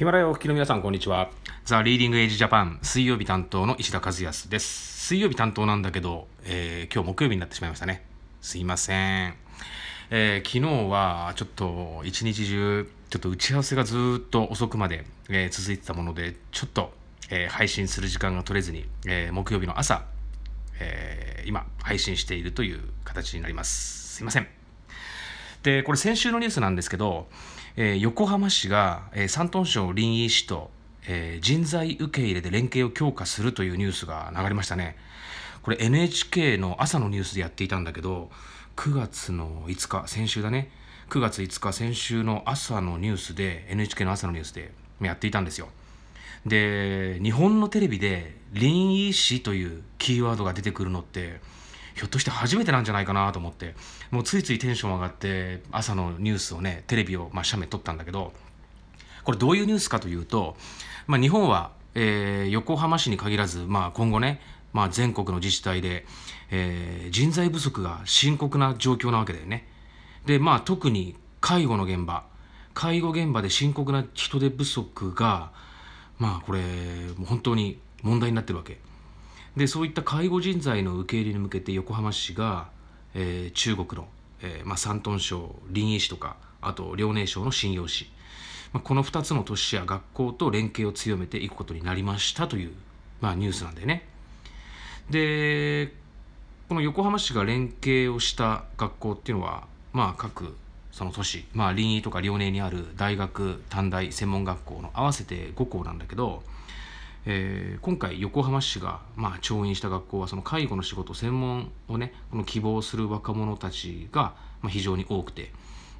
ヒマラヤお聞きの皆さん、こんにちは。 The Leading Age Japan、水曜日担当の石田和康です。水曜日担当なんだけど、えー、今日木曜日になってしまいましたね。すいません。えー、昨日はちょっと一日中、ちょっと打ち合わせがずっと遅くまで、えー、続いてたもので、ちょっと、え配信する時間が取れずに、え木曜日の朝、え今、配信しているという形になります。すいません。で、これ先週のニュースなんですけど、えー、横浜市が、えー、山東省臨沂市と、えー、人材受け入れで連携を強化するというニュースが流れましたね。これ NHK の朝のニュースでやっていたんだけど、9月の5日、先週だね。9月5日、先週の朝のニュースで、NHK の朝のニュースでやっていたんですよ。で、日本のテレビで臨沂市というキーワードが出てくるのって、ひょっとして初めてなんじゃないかなと思ってもうついついテンション上がって朝のニュースをねテレビを、まあ、写メ撮ったんだけどこれどういうニュースかというと、まあ、日本は、えー、横浜市に限らず、まあ、今後ね、まあ、全国の自治体で、えー、人材不足が深刻な状況なわけだよね。でまあ特に介護の現場介護現場で深刻な人手不足がまあこれ本当に問題になってるわけ。でそういった介護人材の受け入れに向けて横浜市が、えー、中国の、えーまあ、山東省臨沂市とかあと遼寧省の信用市、まあ、この2つの都市や学校と連携を強めていくことになりましたという、まあ、ニュースなんだよね。でこの横浜市が連携をした学校っていうのは、まあ、各その都市、まあ、臨沂とか遼寧にある大学短大専門学校の合わせて5校なんだけどえー、今回横浜市が、まあ、調印した学校はその介護の仕事専門をねこの希望する若者たちが、まあ、非常に多くて。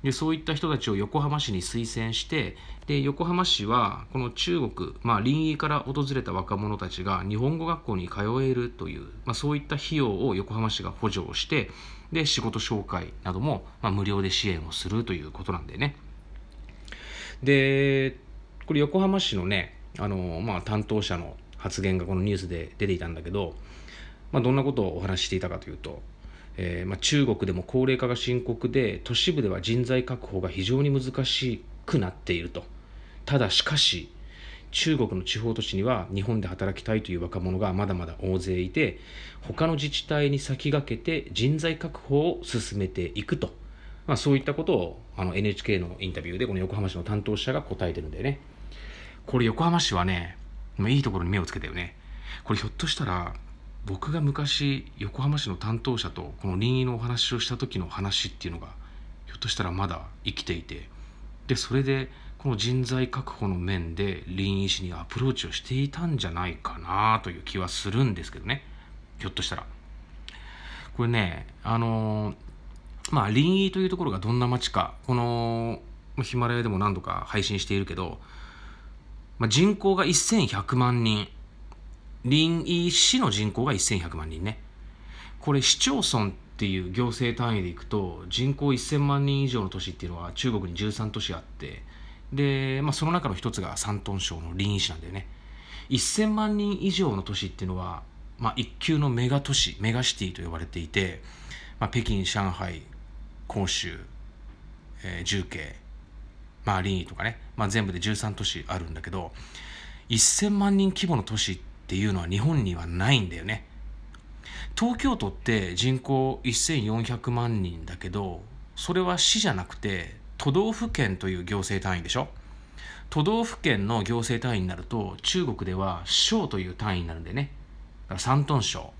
でそういった人たちを横浜市に推薦してで横浜市はこの中国、まあ、臨沂から訪れた若者たちが日本語学校に通えるという、まあ、そういった費用を横浜市が補助をしてで仕事紹介なども、まあ、無料で支援をするということなんでね。でこれ横浜市のねあの、まあ、担当者の発言がこのニュースで出ていたんだけど、まあ、どんなことをお話ししていたかというと、えー、まあ、中国でも高齢化が深刻で都市部では人材確保が非常に難しくなっているとただしかし中国の地方都市には日本で働きたいという若者がまだまだ大勢いて他の自治体に先駆けて人材確保を進めていくと、まあ、そういったことをあの NHK のインタビューでこの横浜市の担当者が答えてるんだよね。これ横浜市はね、いいところに目をつけたよね。これひょっとしたら、僕が昔横浜市の担当者とこの臨沂のお話をした時の話っていうのがひょっとしたらまだ生きていて。でそれでこの人材確保の面で臨沂市にアプローチをしていたんじゃないかなという気はするんですけどね。ひょっとしたら。これねあのまあ臨沂というところがどんな街かこのヒマラヤでも何度か配信しているけどまあ、人口が1100万人。臨沂市の人口が1100万人ね。これ市町村っていう行政単位でいくと人口1000万人以上の都市っていうのは中国に13都市あってで、まあ、その中の一つが山東省の臨沂市なんだよね1000万人以上の都市っていうのは、まあ、一級のメガ都市メガシティと呼ばれていて、まあ、北京上海広州、えー、重慶まあ、リーとかね、まあ、全部で13都市あるんだけど1000万人規模の都市っていうのは日本にはないんだよね。東京都って人口1400万人だけどそれは市じゃなくて都道府県という行政単位でしょ。都道府県の行政単位になると中国では省という単位になるんでね。だから山東省。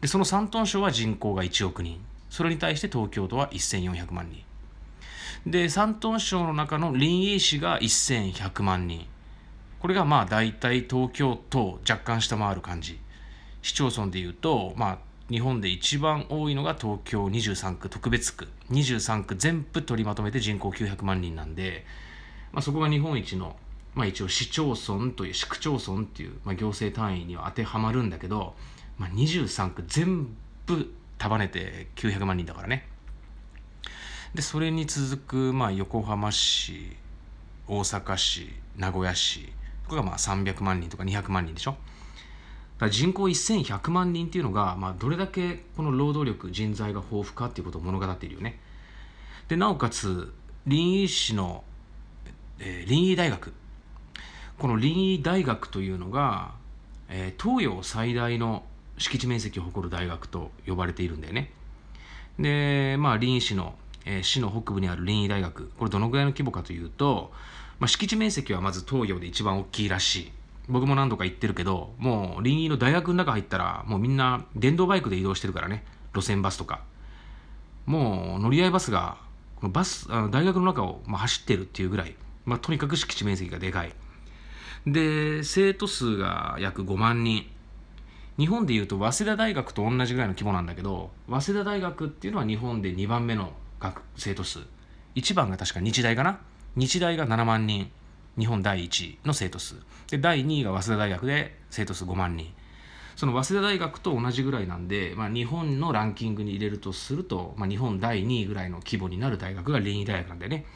でその山東省は人口が1億人。それに対して東京都は1400万人。で山東省の中の臨沂市が1100万人。これがまあ大体東京都若干下回る感じ。市町村でいうとまあ日本で一番多いのが東京23区特別区。23区全部取りまとめて人口900万人なんで、まあ、そこが日本一の、まあ、一応市町村という市区町村っていう、まあ、行政単位には当てはまるんだけど、まあ、23区全部束ねて900万人だからね。でそれに続く、まあ、横浜市大阪市名古屋市これがまあ300万人とか200万人でしょ。だから人口1100万人っていうのが、まあ、どれだけこの労働力人材が豊富かっていうことを物語っているよね。でなおかつ臨沂市の、えー、臨沂大学。この林医大学というのが、えー、東洋最大の敷地面積を誇る大学と呼ばれているんだよね。でまあ林医市の、えー、市の北部にある林医大学。これどのぐらいの規模かというと、まあ、敷地面積はまず東洋で一番大きいらしい。僕も何度か行ってるけどもう林医の大学の中入ったらもうみんな電動バイクで移動してるからね。路線バスとか。もう乗り合いバスがこのバスあの大学の中を、まあ、走ってるっていうぐらい、まあ、とにかく敷地面積がでかい。で生徒数が約5万人。日本でいうと早稲田大学と同じぐらいの規模なんだけど早稲田大学っていうのは日本で2番目の学生徒数1番が確か日大かな。日大が7万人。日本第1の生徒数。で第2位が早稲田大学で生徒数5万人。その早稲田大学と同じぐらいなんで、まあ、日本のランキングに入れるとすると、まあ、日本第2位ぐらいの規模になる大学が林医大学なんだよね。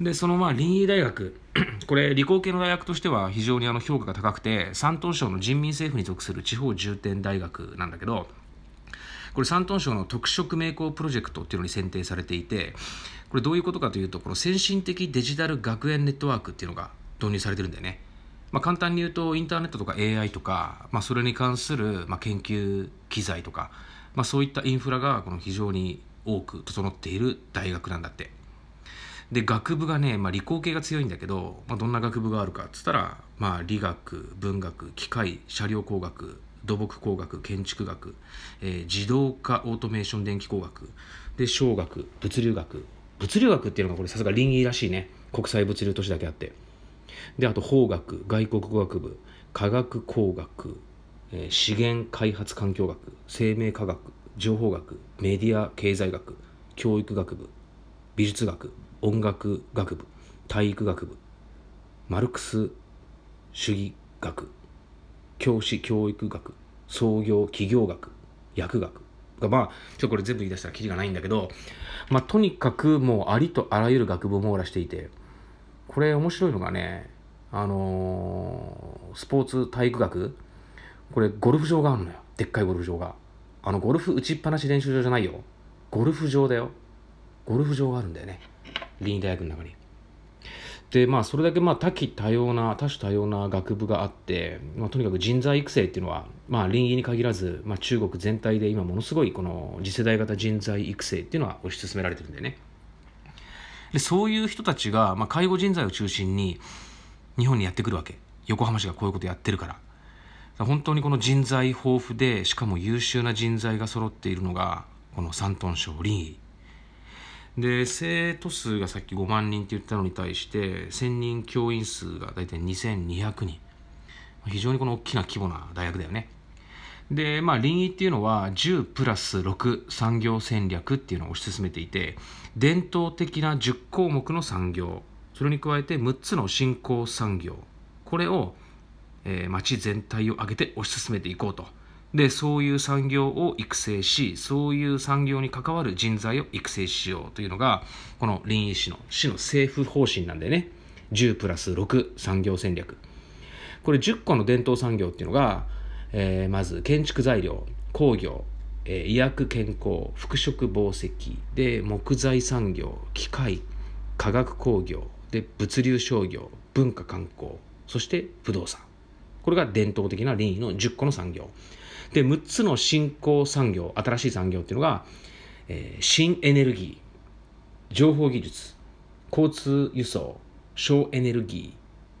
でそのまあ林医大学 これ理工系の大学としては非常にあの評価が高くて山東省の人民政府に属する地方重点大学なんだけどこれ山東省の特色名工プロジェクトっていうのに選定されていてこれどういうことかというとこの先進的デジタル学園ネットワークっていうのが導入されてるんだよね。まあ、簡単に言うとインターネットとか AI とか、まあ、それに関する、まあ、研究機材とか、まあ、そういったインフラがこの非常に多く整っている大学なんだって。で学部がね、まあ、理工系が強いんだけど、まあ、どんな学部があるかっつったら、まあ、理学文学機械車両工学土木工学建築学、えー、自動化オートメーション電気工学で商学物流学。物流学っていうのがこれさすが倫理らしいね。国際物流都市だけあって。であと法学外国語学部科学工学、えー、資源開発環境学生命科学情報学メディア経済学教育学部美術学音楽学部体育学部マルクス主義学。教師教育学創業企業学薬学。がまあちょこれ全部言い出したらきりがないんだけどまあとにかくもうありとあらゆる学部を網羅していてこれ面白いのがねあのー、スポーツ体育学。これゴルフ場があるのよ。でっかいゴルフ場が。あのゴルフ打ちっぱなし練習場じゃないよ。ゴルフ場だよ。ゴルフ場があるんだよね。林大学の中に。でまあそれだけまあ多岐多様な多種多様な学部があって、まあ、とにかく人材育成っていうのは、まあ、林医に限らず、まあ、中国全体で今ものすごいこの次世代型人材育成っていうのは推し進められてるんだよね。でそういう人たちが、まあ、介護人材を中心に日本にやってくるわけ。横浜市がこういうことやってるから。本当にこの人材豊富でしかも優秀な人材が揃っているのがこの山東省林医。で生徒数がさっき5万人って言ったのに対して専任教員数が大体2200人。非常にこの大きな規模な大学だよね。でまあ林医っていうのは10プラス6産業戦略っていうのを推し進めていて伝統的な10項目の産業。それに加えて6つの新興産業。これを、えー、町全体を挙げて推し進めていこうと。でそういう産業を育成しそういう産業に関わる人材を育成しようというのがこの林医師の市の政府方針なんでね。10プラス6産業戦略。これ10個の伝統産業っていうのが、えー、まず建築材料工業、えー、医薬健康服飾紡績で木材産業機械化学工業で物流商業文化観光そして不動産。これが伝統的な林医の10個の産業。で6つの新興産業新しい産業っていうのが、えー、新エネルギー情報技術交通輸送省エネルギ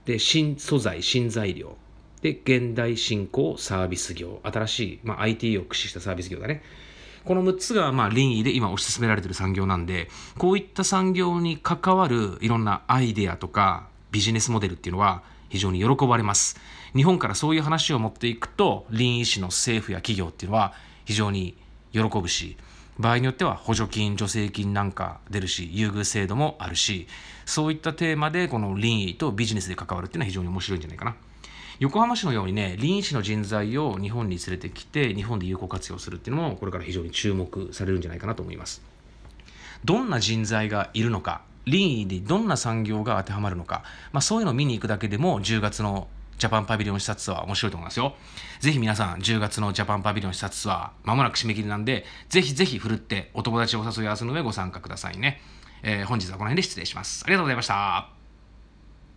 ーで新素材新材料で現代進行サービス業新しい、まあ、IT を駆使したサービス業だね。この6つがまあ林医で今推し進められている産業なんでこういった産業に関わるいろんなアイデアとかビジネスモデルっていうのは非常に喜ばれます日本からそういう話を持っていくと林医師の政府や企業っていうのは非常に喜ぶし場合によっては補助金助成金なんか出るし優遇制度もあるしそういったテーマでこの林医とビジネスで関わるっていうのは非常に面白いんじゃないかな。横浜市のようにね臨医師の人材を日本に連れてきて日本で有効活用するっていうのもこれから非常に注目されるんじゃないかなと思いますどんな人材がいるのか臨医でどんな産業が当てはまるのか、まあ、そういうのを見に行くだけでも10月のジャパンパビリオン視察ツアー面白いと思いますよ。ぜひ皆さん、10月のジャパンパビリオン視察ツアー、まもなく締め切りなんで、ぜひぜひ振るってお友達をお誘い合わせの上ご参加くださいね。えー、本日はこの辺で失礼します。ありがとうございました。